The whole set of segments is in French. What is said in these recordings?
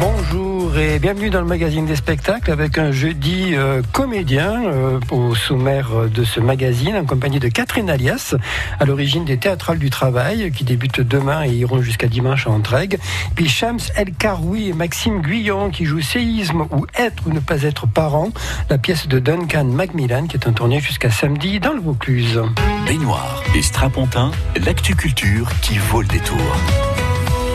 Bonjour et bienvenue dans le magazine des spectacles avec un jeudi euh, comédien euh, au sommaire de ce magazine en compagnie de Catherine Alias, à l'origine des Théâtrales du Travail qui débutent demain et iront jusqu'à dimanche à Entraigue. Puis Shams El Karoui et Maxime Guyon qui jouent Séisme ou Être ou ne pas être parent, la pièce de Duncan Macmillan qui est en tournée jusqu'à samedi dans le Vaucluse. Baignoire et strapontin, l'actu culture qui vaut le détour.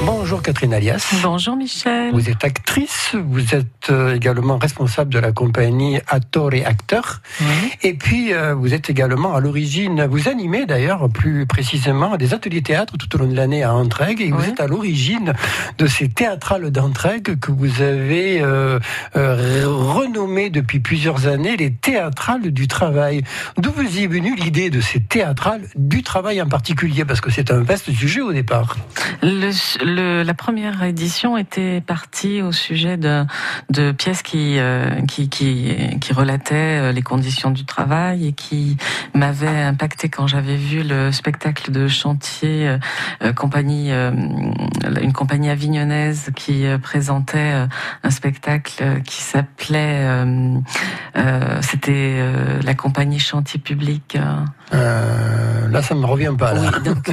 Bonjour Catherine Alias. Bonjour Michel. Vous êtes actrice, vous êtes euh, également responsable de la compagnie Attore Acteur. Et puis euh, vous êtes également à l'origine, vous animez d'ailleurs plus précisément des ateliers théâtre tout au long de l'année à Entraigue. Et vous êtes à l'origine de ces théâtrales d'Entraigue que vous avez euh, renommées depuis plusieurs années les théâtrales du travail. D'où vous est venue l'idée de ces théâtrales du travail en particulier? Parce que c'est un vaste sujet au départ. Le, la première édition était partie au sujet de, de pièces qui, euh, qui, qui, qui, relataient euh, les conditions du travail et qui m'avaient impacté quand j'avais vu le spectacle de chantier euh, compagnie, une compagnie avignonnaise qui présentait un spectacle qui s'appelait, c'était la compagnie chantier public. Là, ça me revient pas. Là. Oui, donc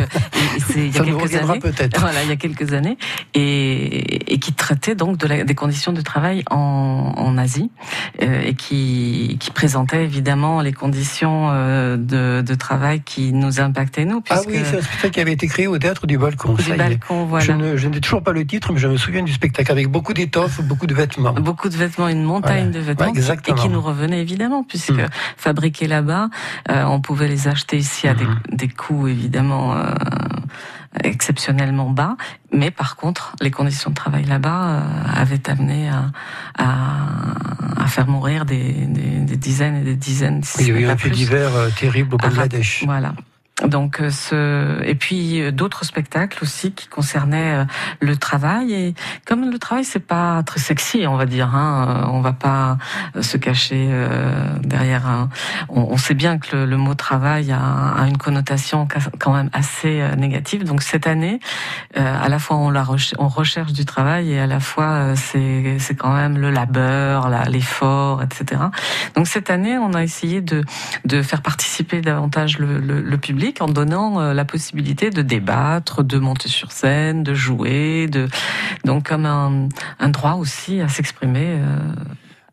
il y a quelques années. peut-être. Voilà, il y a quelques années et, qui traitait donc de des conditions de travail en, Asie euh, et qui, présentait évidemment les conditions euh, de, travail qui nous impactaient nous. Ah oui, c'est un spectacle qui avait été créé au théâtre du Balcon. Du Balcon, voilà. Je, n'ai toujours pas le titre, mais je me souviens du spectacle avec beaucoup d'étoffes, beaucoup de vêtements. Beaucoup de vêtements, une montagne de vêtements et qui nous revenait évidemment puisque mm. fabriqués là-bas, euh, on pouvait les acheter ici à des, mm-hmm. des coûts évidemment exceptionnellement bas, mais par contre, les conditions de travail là-bas euh, avaient amené à, à, faire mourir des, des, dizaines et des dizaines. il y a eu un fait d'hiver euh, terrible au Bangladesh. Voilà. Donc euh, ce et puis euh, d'autres spectacles aussi qui concernaient euh, le travail. Et comme le travail c'est pas très sexy on va dire hein, on va pas se cacher derrière un on, sait bien que le, mot travail a, une connotation quand même assez négative. Donc cette année à la fois on la on recherche du travail et à la fois c'est c'est quand même le labeur l'effort etc donc cette année on a essayé de de faire participer davantage le, le public en donnant euh, la possibilité de débattre, de monter sur scène, de jouer, de donc comme un, un droit aussi à s'exprimer.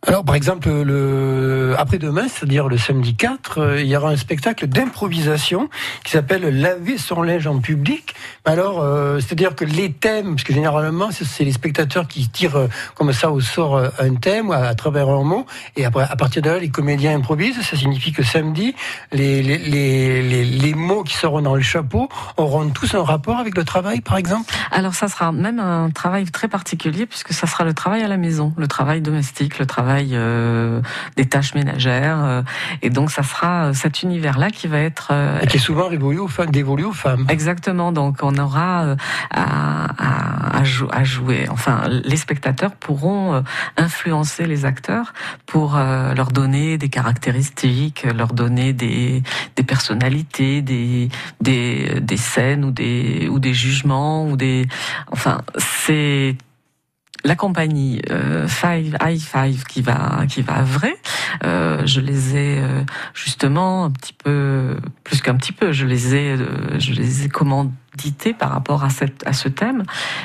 Euh, alors, par exemple, le après-demain, c'est-à-dire le samedi 4, euh, il y aura un spectacle d'improvisation qui s'appelle Laver son linge en public. Alors, euh, c'est-à-dire que les thèmes, parce que généralement, c'est les spectateurs qui tirent euh, comme ça au sort un thème à, travers un mot, et après, à partir de là, les comédiens improvisent. Ça signifie que samedi, les, les, les, les mots qui seront dans le chapeau auront tous un rapport avec le travail, par exemple Alors, ça sera même un travail très particulier, puisque ça sera le travail à la maison, le travail domestique, le travail euh, des tâches ménagères. Euh, et donc, ça sera euh, cet univers-là qui va être... et qui est souvent dévolu aux, femmes, dévolu aux femmes. Exactement. Donc, on aura à, à, à, jouer. Enfin, les spectateurs pourront influencer les acteurs pour leur donner des caractéristiques, leur donner des, des personnalités, des, des, des scènes ou des, ou des jugements ou des... Enfin, c'est la compagnie euh, Five i Five qui va qui va vrai. Euh, je les ai euh, justement un petit peu plus qu'un petit peu. Je les ai euh, je les ai commandités par rapport à cette à ce thème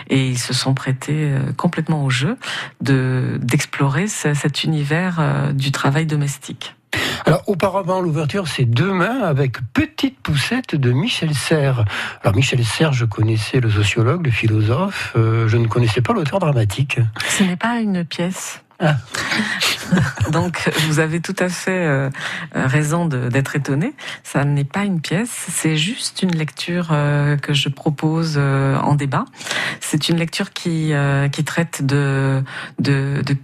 et ils se sont prêtés complètement au jeu de d'explorer cet univers du travail domestique. Alors, auparavant, l'ouverture, c'est demain avec Petite poussette de Michel Serres. Alors, Michel Serres, je connaissais le sociologue, le philosophe, euh, je ne connaissais pas l'auteur dramatique. Ce n'est pas une pièce. Ah. Donc vous avez tout à fait euh, raison d'être étonné. Ça n'est pas une pièce, c'est juste une lecture euh, que je propose en débat. C'est une lecture qui qui traite de de, de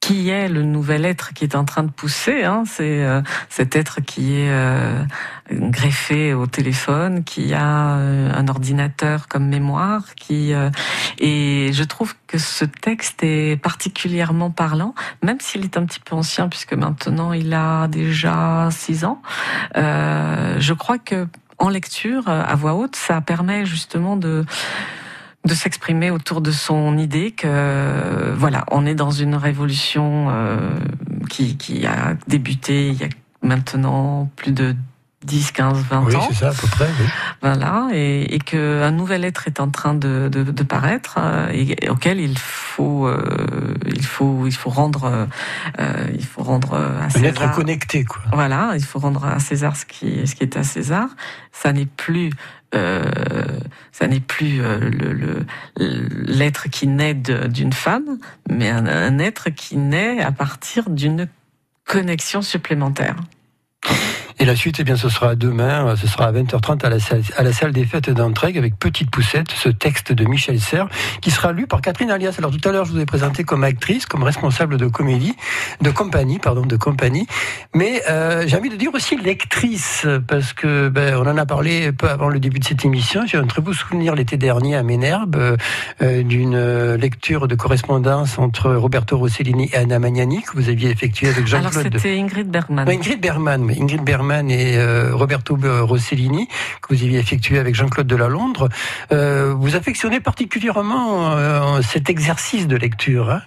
qui est le nouvel être qui est en train de pousser. Hein, c'est euh, cet être qui est euh, greffé au téléphone, qui a euh, un ordinateur comme mémoire, qui et je trouve que ce texte est particulièrement parlant, même s'il est un petit peu ancien puisque maintenant il a déjà six ans. je crois que en lecture à voix haute, ça permet justement de de s'exprimer autour de son idée que voilà, on est dans une révolution qui, qui a débuté il y a maintenant plus de 10, 15, 20 oui, ans. c'est ça, à peu près. Oui. Voilà, et, et qu'un nouvel être est en train de, de, de paraître euh, et, auquel il faut, euh, il faut, il faut rendre, euh, il faut rendre à Un César. être connecté, quoi. Voilà, il faut rendre à César ce qui, ce qui est à César. Ça n'est plus, euh, ça n'est plus euh, l'être qui naît d'une femme, mais un être qui naît à partir d'une connexion supplémentaire. Et la suite, eh bien, ce sera demain, ce sera à 20h30 à la salle, à la salle des fêtes d'Entraigue avec Petite Poussette, ce texte de Michel Serres, qui sera lu par Catherine Alias. Alors tout à l'heure, je vous ai présenté comme actrice, comme responsable de comédie, de compagnie, pardon, de compagnie. Mais euh, j'ai envie de dire aussi lectrice, parce que ben, on en a parlé peu avant le début de cette émission. J'ai un très beau souvenir l'été dernier à Ménherbe euh, euh, d'une euh, lecture de correspondance entre Roberto Rossellini et Anna Magnani que vous aviez effectuée avec Alors Jean-Claude. c'était Ingrid Bergman. Ouais, Ingrid Berman, mais Ingrid Et euh, Roberto Rossellini, que vous aviez effectué avec Jean-Claude Delalondre. Euh, vous affectionnez particulièrement euh, cet exercice de lecture. Hein?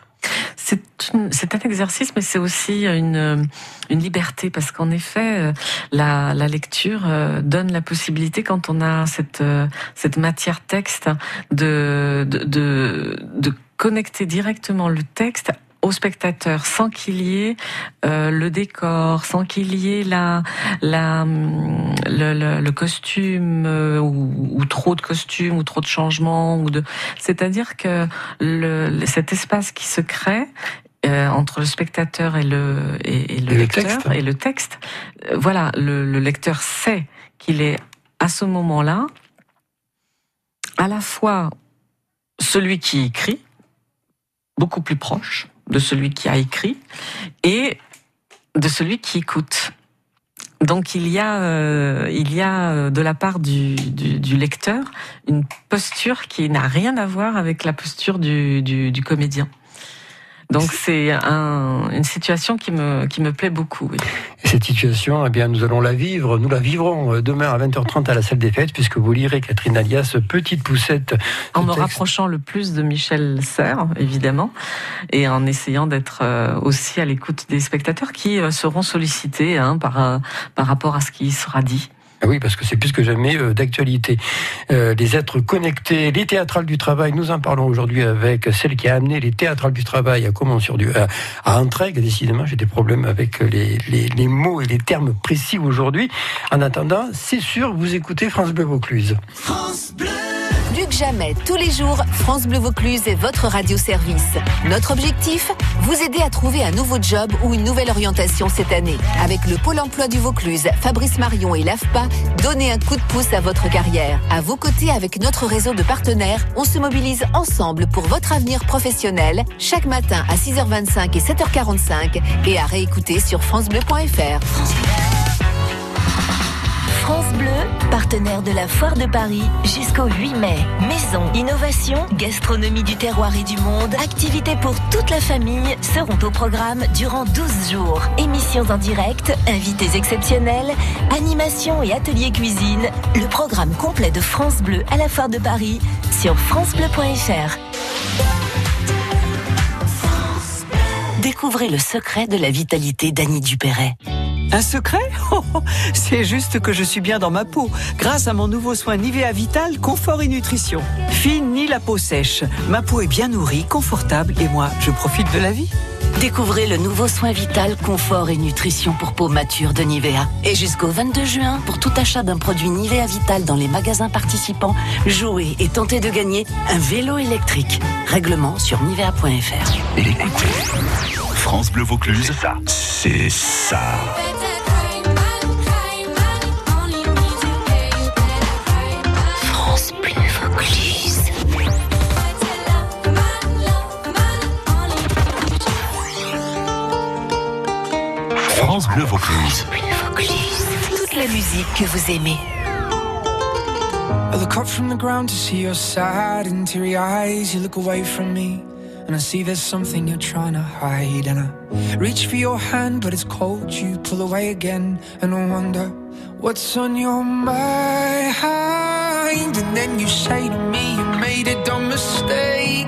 C'est un exercice, mais c'est aussi une, liberté, parce qu'en effet, la, lecture donne la possibilité, quand on a cette, matière texte, de, de connecter directement le texte au spectateur sans qu'il y ait euh, le décor, sans qu'il y ait la, la, hum, le, le- le costume euh, ou, ou trop de costumes ou trop de changements ou de c'est-à-dire que le, cet espace qui se crée euh, entre le spectateur et le et, et le Et lecteur texte. et le texte, euh, voilà, le, le lecteur sait qu'il est à ce moment-là à la fois celui qui écrit, beaucoup plus proche de celui qui a écrit, et de celui qui écoute. Donc il y a, euh, il y a euh, de la part du, du, lecteur une posture qui n'a rien à voir avec la posture du, du comédien. Donc c'est un, une situation qui me, qui me plaît beaucoup. Oui. Et cette situation, eh bien, nous allons la vivre. Nous la vivrons euh, demain à 20h30 à la salle des fêtes, puisque vous lirez Catherine Alias, Petite Poussette. En me texte. rapprochant le plus de Michel Serres, évidemment, et en essayant d'être euh, aussi à l'écoute des spectateurs qui euh, seront sollicités hein, par, par rapport à ce qui sera dit. Ah Oui, parce que c'est plus que jamais euh, d'actualité. Euh, les êtres connectés, les théâtrales du travail, nous en parlons aujourd'hui avec celle qui a amené les théâtrales du travail à comment sur du à, à Entraigue. Décidément, j'ai des problèmes avec les, les, les mots et les termes précis aujourd'hui. En attendant, c'est sûr, vous écoutez France Bleu Vaucluse. Plus que jamais, tous les jours, France Bleu Vaucluse est votre radio-service. Notre objectif Vous aider à trouver un nouveau job ou une nouvelle orientation cette année. Avec le Pôle emploi du Vaucluse, Fabrice Marion et l'AFPA, donnez un coup de pouce à votre carrière. À vos côtés, avec notre réseau de partenaires, on se mobilise ensemble pour votre avenir professionnel, chaque matin à 6h25 et 7h45 et à réécouter sur FranceBleu.fr. France Bleu, partenaire de la Foire de Paris jusqu'au 8 mai. Maison, innovation, gastronomie du terroir et du monde, activités pour toute la famille seront au programme durant 12 jours. Émissions en direct, invités exceptionnels, animations et ateliers cuisine. Le programme complet de France Bleu à la Foire de Paris sur francebleu.fr. Découvrez le secret de la vitalité d'Annie Dupéret. Un secret Oh, C'est juste que je suis bien dans ma peau, grâce à mon nouveau soin Nivea Vital Confort et Nutrition. Fini la peau sèche, ma peau est bien nourrie, confortable et moi, je profite de la vie. Découvrez le nouveau soin vital, confort et nutrition pour peau mature de Nivea. Et jusqu'au 22 juin, pour tout achat d'un produit Nivea Vital dans les magasins participants, jouez et tentez de gagner un vélo électrique. Règlement sur nivea.fr. France Bleu Vaucluse, c'est ça. France France Bleu Vaucluse. Toute la musique que vous aimez. I look up from the ground to see your sad and teary eyes. You look away from me, and I see there's something you're trying to hide. And I reach for your hand, but it's cold. You pull away again, and I wonder What's on your mind? And then you say to me, you made a dumb mistake.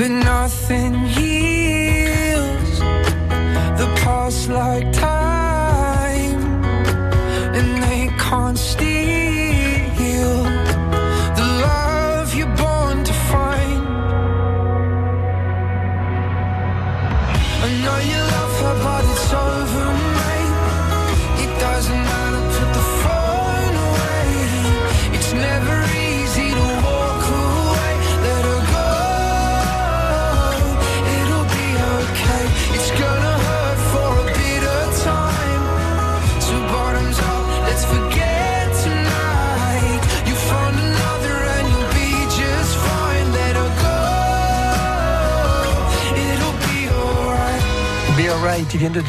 But nothing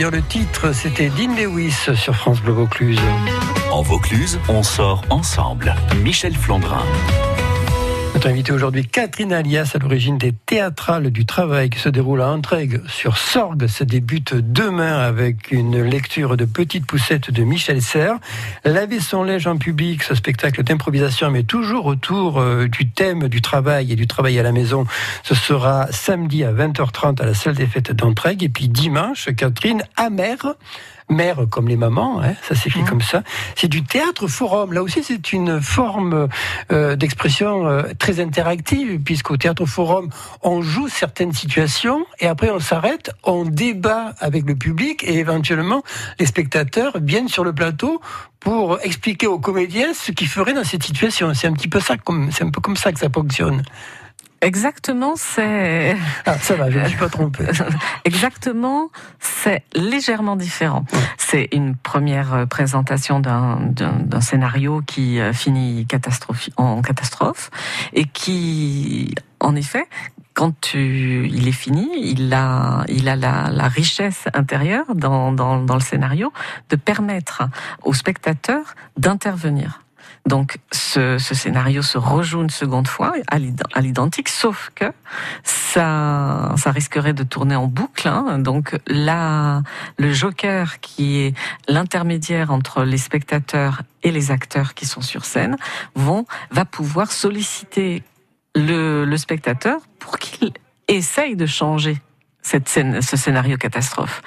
Le titre, c'était Dean Lewis sur France Bleu Vaucluse. En Vaucluse, on sort ensemble. Michel Flandrin. Notre aujourd'hui, Catherine Alias, à l'origine des théâtrales du travail qui se déroule à Entraigues sur Sorgue. Ça débute demain avec une lecture de Petite Poussette de Michel Serres. Laver son linge en public, ce spectacle d'improvisation, mais toujours autour euh, du thème du travail et du travail à la maison. Ce sera samedi à 20h30 à la salle des fêtes d'Entraigues. Et puis dimanche, Catherine, amère mère comme les mamans, hein, ça s'écrit comme ça. C'est du théâtre forum. Là aussi, c'est une forme euh, d'expression euh, très interactive, puisqu'au théâtre forum, on joue certaines situations et après on s'arrête, on débat avec le public et éventuellement les spectateurs viennent sur le plateau pour expliquer aux comédiens ce qu'ils feraient dans cette situation. C'est un petit peu ça, comme c'est un peu comme ça que ça fonctionne. Exactement, c'est Ah, ça va, je ne suis pas trompé. exactement, c'est légèrement différent. C'est une première euh, présentation d'un- scénario qui euh, finit catastrophe, en catastrophe et qui, en effet, quand tu, il est fini, il a, il a la, la richesse intérieure dans, dans, dans le scénario de permettre aux spectateurs d'intervenir. Donc ce, ce scénario se rejoue une seconde fois à l'id- à l'identique, sauf que ça, ça risquerait de tourner en boucle. hein. Donc là, le joker qui est l'intermédiaire entre les spectateurs et les acteurs qui sont sur scène vont va pouvoir solliciter le, le spectateur pour qu'il essaye de changer cette scène, ce scénario catastrophe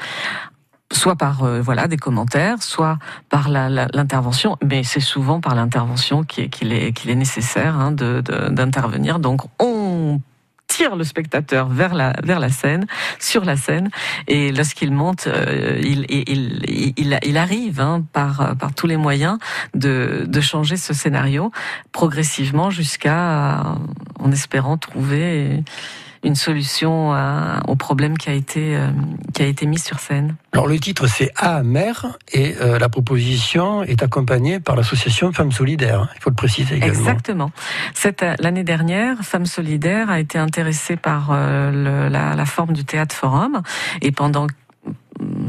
soit par euh, voilà des commentaires, soit par l'intervention, mais c'est souvent par l'intervention qu'il est, est, nécessaire hein, d'intervenir. Donc on tire le spectateur vers la vers la scène, sur la scène, et lorsqu'il monte, euh, il, il, il, il, il arrive hein, par par tous les moyens de, de changer ce scénario progressivement jusqu'à, en espérant trouver une solution au problème qui a été qui a été mis sur scène. Alors le titre c'est A mère et la proposition est accompagnée par l'association Femmes Solidaires. Il faut le préciser également. Exactement. Cette l'année dernière, Femmes Solidaires a été intéressée par la, la forme du théâtre forum et pendant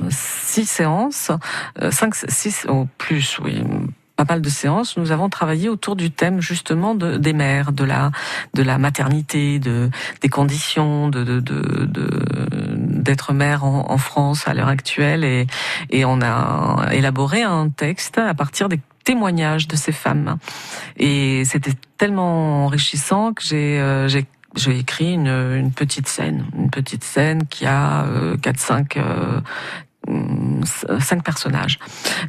six séances, euh, cinq, six ou plus, oui, pas mal de séances, nous avons travaillé autour du thème justement de, des mères, de la de la maternité, de des conditions de de, d'être mère en, en, France à l'heure actuelle. Et et on a élaboré un texte à partir des témoignages de ces femmes. Et c'était tellement enrichissant que j'ai euh, j'ai écrit une, une, petite scène, une petite scène qui a euh, quatre cinq euh, cinq personnages.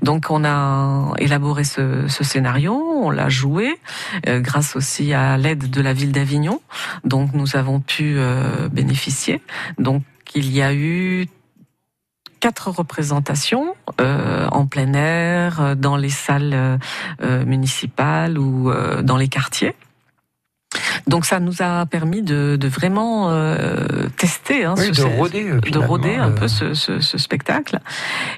Donc on a élaboré ce, scénario, on l'a joué euh, grâce aussi à l'aide de la ville d'Avignon, donc nous avons pu euh, bénéficier. Donc il y a eu quatre représentations euh, en plein air, dans les salles municipales ou dans les quartiers. Donc ça nous a permis de, de vraiment euh, tester, hein, oui, ce, de roder, de roder un euh... peu ce, ce, ce, spectacle.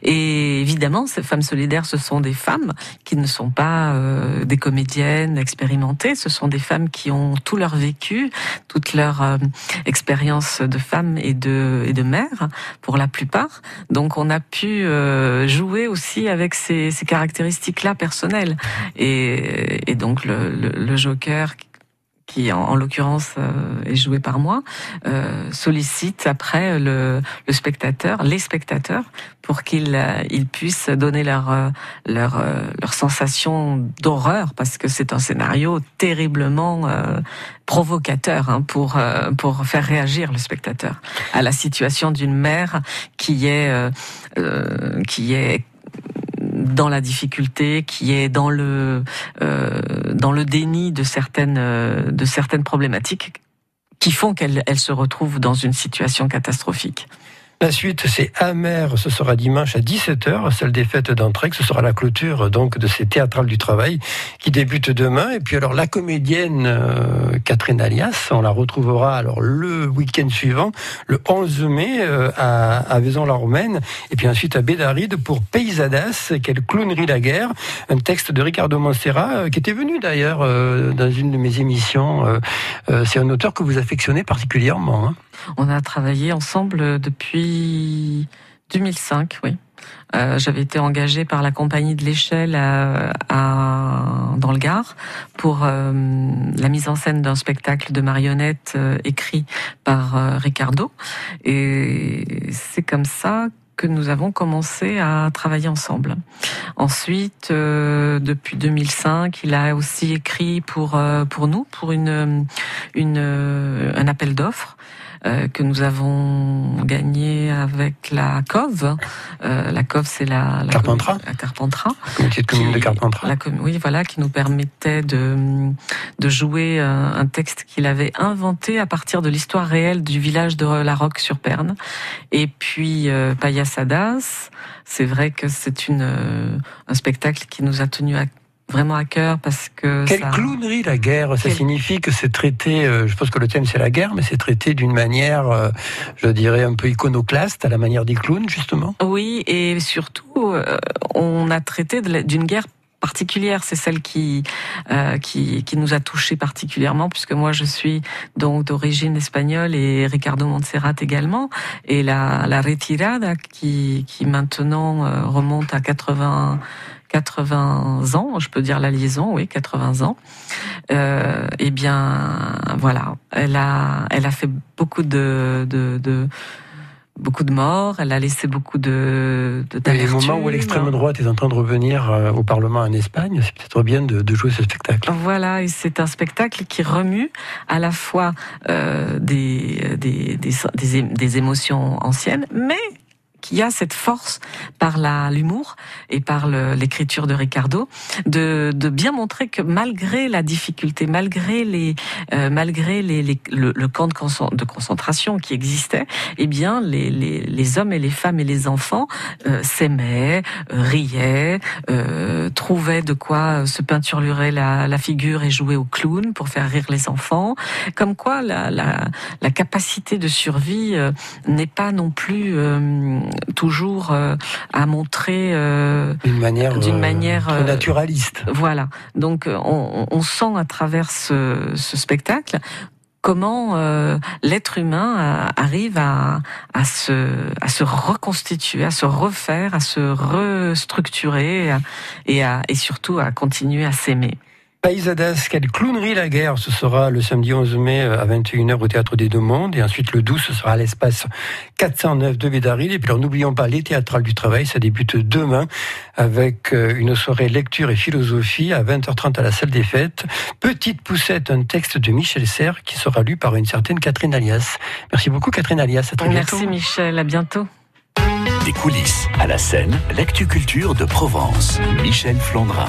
Et évidemment, ces femmes solidaires, ce sont des femmes qui ne sont pas euh, des comédiennes expérimentées. Ce sont des femmes qui ont tout leur vécu, toute leur euh, expérience de femme et de et de mère pour la plupart. Donc on a pu euh, jouer aussi avec ces, ces caractéristiques-là personnelles. Et, et donc le, le, le Joker qui en, en l'occurrence euh, est joué par moi, euh, sollicite après le, le, spectateur, les spectateurs, pour qu'ils euh, ils puissent donner leur euh, leur, euh, leur sensation d'horreur, parce que c'est un scénario terriblement provocateur hein, pour pour faire réagir le spectateur à la situation d'une mère qui est qui est dans la difficulté, qui est dans le euh, déni de certaines euh, de certaines problématiques qui font qu'elle elle se retrouve dans une situation catastrophique. La suite, c'est Amer. Ce sera dimanche à 17h, celle des fêtes d'entrée. Ce sera la clôture donc de ces théâtrales du travail qui débute demain. Et puis alors la comédienne euh, Catherine Alias, on la retrouvera alors le week-end suivant, le 11 mai euh, à, à Vaison-la-Romaine, et puis ensuite à Bédaride pour Paysadas, quelle clownerie la guerre, un texte de Ricardo Monserrat euh, qui était venu d'ailleurs euh, dans une de mes émissions. Euh, c'est un auteur que vous affectionnez particulièrement. Hein. On a travaillé ensemble depuis 2005, oui. Euh, J'avais été engagée par la compagnie de l'échelle à, à, dans le Gard pour euh, la mise en scène d'un spectacle de marionnettes euh, écrit par euh, Ricardo. Et c'est comme ça que nous avons commencé à travailler ensemble. Ensuite, euh, depuis 2005, il a aussi écrit pour euh, pour nous pour une une un appel d'offres euh, que nous avons gagné avec la COV. Euh, la COV, c'est la, la Carpentras. La Carpentras. De commune de Carpentras. La, oui, voilà, qui nous permettait de de jouer un, un texte qu'il avait inventé à partir de l'histoire réelle du village de La Roque sur Perne. Et puis euh, Payasadas, c'est vrai que c'est une euh, un spectacle qui nous a tenu à vraiment à cœur parce que quelle ça... clownerie la guerre. Ça signifie que c'est traité euh, je pense que le thème c'est la guerre mais c'est traité d'une manière euh, je dirais un peu iconoclaste à la manière des clowns justement. Oui et surtout euh, on a traité d'une guerre particulière, c'est celle qui, euh, qui qui nous a touché particulièrement puisque moi je suis donc d'origine espagnole et Ricardo Montserrat également. Et la la retirada qui qui maintenant euh, remonte à 80 80 ans, je peux dire la liaison, oui, 80 ans. Euh, eh bien, voilà, elle a, elle a fait beaucoup de, de, de beaucoup de morts, elle a laissé beaucoup de, de Les moments où l'extrême droite est en train de revenir euh, au Parlement en Espagne, c'est peut-être bien de, de, jouer ce spectacle. Voilà, et c'est un spectacle qui remue à la fois euh, des, des, des, des émotions anciennes, mais qui a cette force par l'humour et par l'écriture de Ricardo de, de bien montrer que malgré la difficulté, malgré les euh, malgré les, les le, le, camp de, concentration qui existait, eh bien les, les, les, hommes et les femmes et les enfants euh, s'aimaient, euh, riaient, euh, trouvaient de quoi se peinturer la, la, figure et jouer au clown pour faire rire les enfants. Comme quoi la, la, la capacité de survie euh, n'est pas non plus toujours euh, à montrer euh, d'une manière, d'une manière euh, naturaliste. Voilà. Donc on, on, sent à travers ce, ce spectacle comment l'être humain arrive à, à, se, à se reconstituer, à se refaire, à se restructurer et, à, et surtout à continuer à s'aimer. Païsadas, quelle clownerie la guerre Ce sera le samedi 11 mai à 21h au Théâtre des Deux Mondes. Et ensuite, le 12, ce sera à l'espace 409 de Bédaril. Et puis, n'oublions pas les théâtrales du travail. Ça débute demain avec euh, une soirée lecture et philosophie à 20h30 à la salle des fêtes. Petite poussette, un texte de Michel Serres qui sera lu par une certaine Catherine Alias. Merci beaucoup, Catherine Alias. À très bientôt. Merci, Michel. À bientôt. Des coulisses à la scène, l'actu culture de Provence. Michel Flandrin.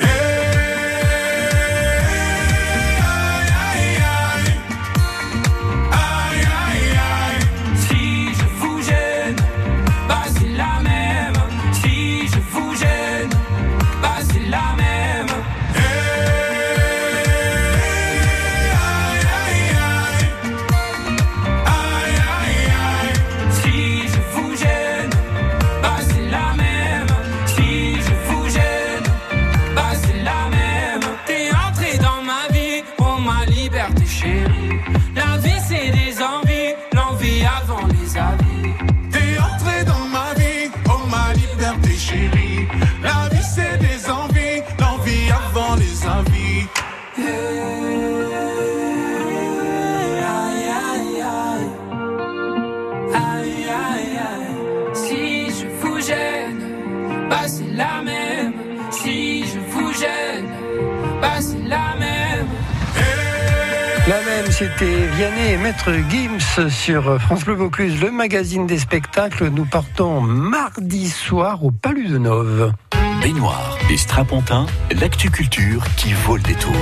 Ei! C'était Vianney et Maître Gims sur France Bleu Vaucluse, le magazine des spectacles. Nous partons mardi soir au Palus de Nove. Baignoire et Strapontin, l'actu culture qui vaut le détour.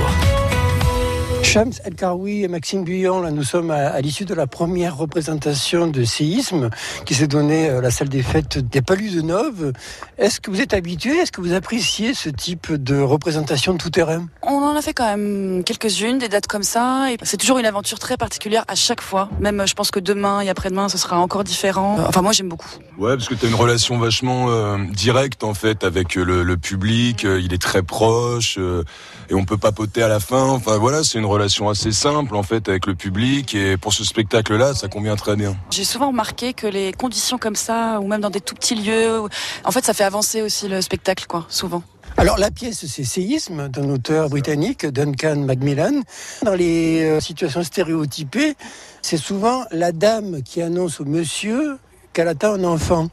Shams El Karoui et Maxime Buyon, là, nous sommes à, l'issue de la première représentation de séisme qui s'est donnée à la salle des fêtes des Palus de Nove. Est-ce que vous êtes habitué? Est-ce que vous appréciez ce type de représentation de tout terrain? On en a fait quand même quelques-unes, des dates comme ça. Et c'est toujours une aventure très particulière à chaque fois. Même, je pense que demain et après-demain, ce sera encore différent. Enfin, moi, j'aime beaucoup. Ouais, parce que tu as une relation vachement euh, directe en fait avec le, public. Euh, il est très proche euh, et on peut papoter à la fin. Enfin, voilà, c'est une relation assez simple en fait avec le public et pour ce spectacle-là, ça convient très bien. J'ai souvent remarqué que les conditions comme ça, ou même dans des tout petits lieux, en fait, ça fait avancer aussi le spectacle, quoi, souvent. Alors la pièce, c'est Séisme d'un auteur britannique, Duncan Macmillan. Dans les euh, situations stéréotypées, c'est souvent la dame qui annonce au monsieur qu'elle attend un enfant.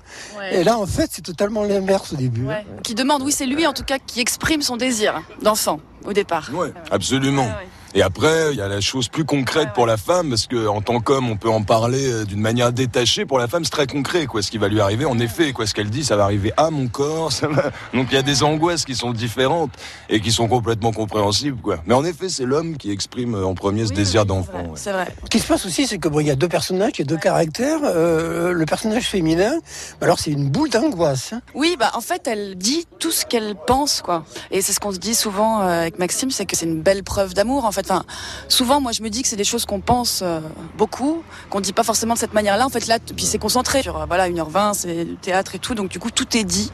Et là, en fait, c'est totalement l'inverse au début. Ouais. Qui demande, oui, c'est lui en tout cas qui exprime son désir d'enfant au départ. Ouais, absolument. Et après, il y a la chose plus concrète pour la femme, parce que en tant qu'homme, on peut en parler euh, d'une manière détachée. Pour la femme, c'est très concret, quoi. Ce qui va lui arriver, en effet, quoi. Ce qu'elle dit, ça va arriver à mon corps. Ça va... Donc il y a des angoisses qui sont différentes et qui sont complètement compréhensibles, quoi. Mais en effet, c'est l'homme qui exprime euh, en premier ce désir d'enfant. C'est vrai. Ce qui se passe aussi, c'est que bon, il y a deux personnages, il y a deux caractères. Euh, le personnage féminin, alors c'est une boule d'angoisse. hein. Oui, bah en fait, elle dit tout ce qu'elle pense, quoi. Et c'est ce qu'on se dit souvent avec Maxime, c'est que c'est une belle preuve d'amour, en fait. Enfin, souvent, moi, je me dis que c'est des choses qu'on pense euh, beaucoup, qu'on dit pas forcément de cette manière-là. En fait, là, puis c'est concentré sur euh, voilà 1h20, c'est du théâtre et tout, donc du coup, tout est dit.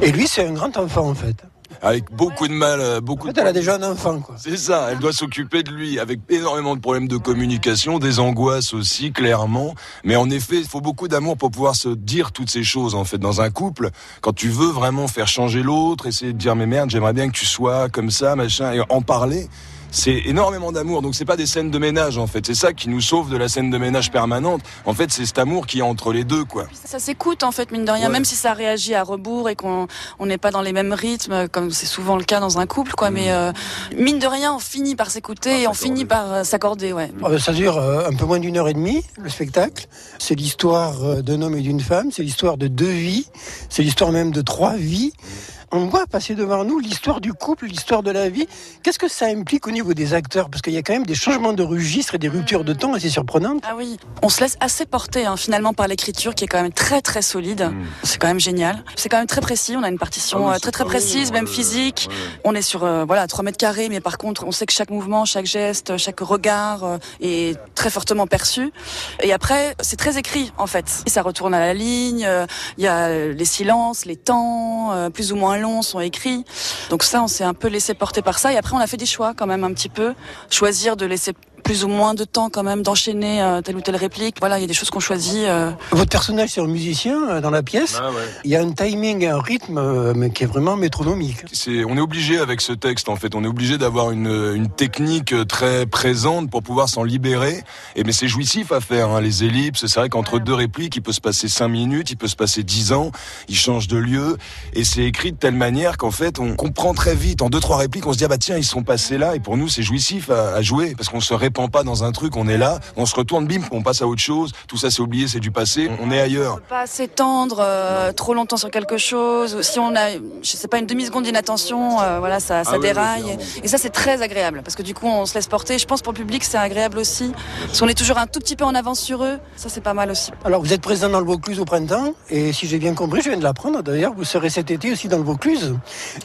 Et lui, c'est un grand enfant en fait. Avec beaucoup de mal, euh, beaucoup En de fait, elle a déjà un enfant, quoi. C'est ça, elle doit s'occuper de lui avec énormément de problèmes de communication, des angoisses aussi, clairement. Mais en effet, il faut beaucoup d'amour pour pouvoir se dire toutes ces choses, en fait, dans un couple. Quand tu veux vraiment faire changer l'autre, essayer de dire, mais merde, j'aimerais bien que tu sois comme ça, machin, et en parler. C'est énormément d'amour, donc c'est pas des scènes de ménage en fait. C'est ça qui nous sauve de la scène de ménage permanente. En fait, c'est cet amour qui est entre les deux, quoi. Ça s'écoute, en fait, mine de rien, Ouais. même si ça réagit à rebours et qu'on on n'est pas dans les mêmes rythmes, comme c'est souvent le cas dans un couple, quoi. Mais euh, mine de rien, on finit par s'écouter et on finit par euh, s'accorder, ouais. Euh, Ça dure euh, un peu moins d'une heure et demie, le spectacle. C'est l'histoire euh, d'un homme et d'une femme, c'est l'histoire de deux vies, c'est l'histoire même de trois vies. On voit passer devant nous l'histoire du couple, l'histoire de la vie. Qu'est-ce que ça implique au niveau des acteurs? Parce qu'il y a quand même des changements de registre et des ruptures de temps assez surprenantes. Ah oui, on se laisse assez porter hein, finalement par l'écriture qui est quand même très très solide. C'est quand même génial. C'est quand même très précis. On a une partition Ah oui, euh, très très précise, même physique. ouais. On est sur euh, voilà 3 mètres carrés, mais par contre on sait que chaque mouvement, chaque geste, chaque regard euh, est très fortement perçu. Et après c'est très écrit en fait. Et ça retourne à la ligne. euh, Il y a les silences, les temps euh, plus ou moins sont écrits. Donc ça on s'est un peu laissé porter par ça. Et après on a fait des choix quand même un petit peu. Choisir de laisser plus ou moins de temps quand même d'enchaîner euh, telle ou telle réplique. Voilà, il y a des choses qu'on choisit. euh, Votre personnage, c'est un musicien euh, dans la pièce. Ah ouais. Il y a un timing un rythme euh, mais qui est vraiment métronomique. C'est, on est obligé avec ce texte en fait, on est obligé d'avoir une, une technique très présente pour pouvoir s'en libérer. Et mais c'est jouissif à faire, hein, les ellipses. C'est vrai qu'entre deux répliques, il peut se passer cinq minutes, il peut se passer dix ans, il change de lieu, et c'est écrit de telle manière qu'en fait, on comprend très vite. En deux trois répliques, on se dit ah bah tiens, ils sont passés là, et pour nous c'est jouissif à, à jouer parce qu'on se répand pas dans un truc, on est là, on se retourne, bim, on passe à autre chose. Tout ça c'est oublié, c'est du passé, on est ailleurs. pas s'étendre euh, trop longtemps sur quelque chose. Si on a, je sais pas, une demi seconde d'inattention, euh, voilà, ça, ça Ah oui, oui, déraille. clairement. et ça, c'est très agréable parce que du coup, on se laisse porter. Je pense pour le public, c'est agréable aussi. Parce qu'on est toujours un tout petit peu en avance sur eux. Ça, c'est pas mal aussi. Alors, vous êtes présent dans le Vaucluse au printemps, et si j'ai bien compris, je viens de l'apprendre d'ailleurs, vous serez cet été aussi dans le Vaucluse,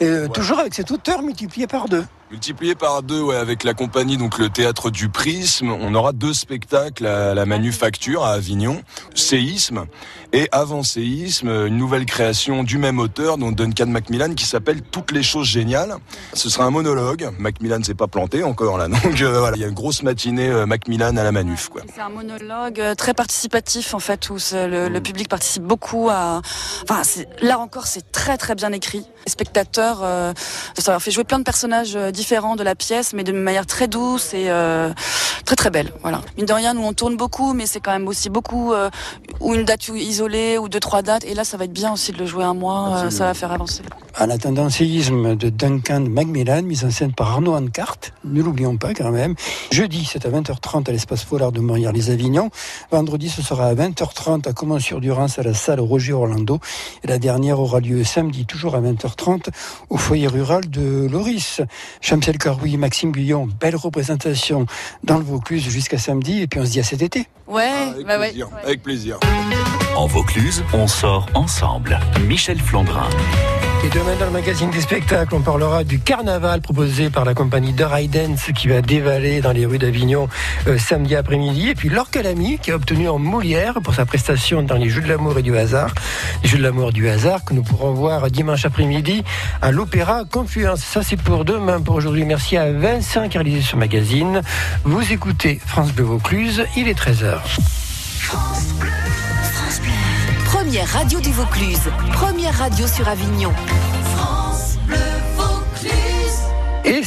et, euh, toujours avec cet auteur multiplié par deux. Multiplié par deux, ouais, avec la compagnie, donc le théâtre du Prisme, on aura deux spectacles à la Manufacture à Avignon, Séisme et Avant Séisme, une nouvelle création du même auteur, dont Duncan Macmillan, qui s'appelle Toutes les choses géniales. Ce sera un monologue. Macmillan s'est pas planté encore là, donc euh, voilà, il y a une grosse matinée euh, Macmillan à la Manuf, quoi. C'est un monologue euh, très participatif en fait où le, le public participe beaucoup à. Enfin, là encore, c'est très très bien écrit. Les spectateurs, euh, ça leur fait jouer plein de personnages différents de la pièce, mais de manière très douce et euh, très très belle. Voilà. Mine de rien, nous on tourne beaucoup, mais c'est quand même aussi beaucoup euh, ou une date isolée ou deux trois dates. Et là, ça va être bien aussi de le jouer un mois. euh, ça va faire avancer. En attendant séisme de Duncan Macmillan, mise en scène par Arnaud Ancart, ne l'oublions pas quand même. Jeudi, c'est à 20h30 à l'espace Polar de Montréal-les-Avignon. Vendredi, ce sera à 20h30 à Comment-sur-Durance à la salle Roger Orlando. Et la dernière aura lieu samedi, toujours à 20h30, au foyer rural de Loris. Chamsel Caroui, Maxime Guillon, belle représentation dans le Vaucluse jusqu'à samedi. Et puis on se dit à cet été. Ouais, Avec bah ouais. avec plaisir. En Vaucluse, on sort ensemble. Michel Flandrin. Et demain dans le magazine des spectacles, on parlera du carnaval proposé par la compagnie de Dance qui va dévaler dans les rues d'Avignon euh, samedi après-midi. Et puis Laure Calamy qui a obtenu en Molière pour sa prestation dans les Jeux de l'amour et du hasard. Les Jeux de l'amour et du hasard que nous pourrons voir dimanche après-midi à l'Opéra Confluence. Ça c'est pour demain. Pour aujourd'hui, merci à Vincent qui a réalisé ce magazine. Vous écoutez France Bleu Vaucluse, il est 13h. Première radio du Vaucluse, première radio sur Avignon. Et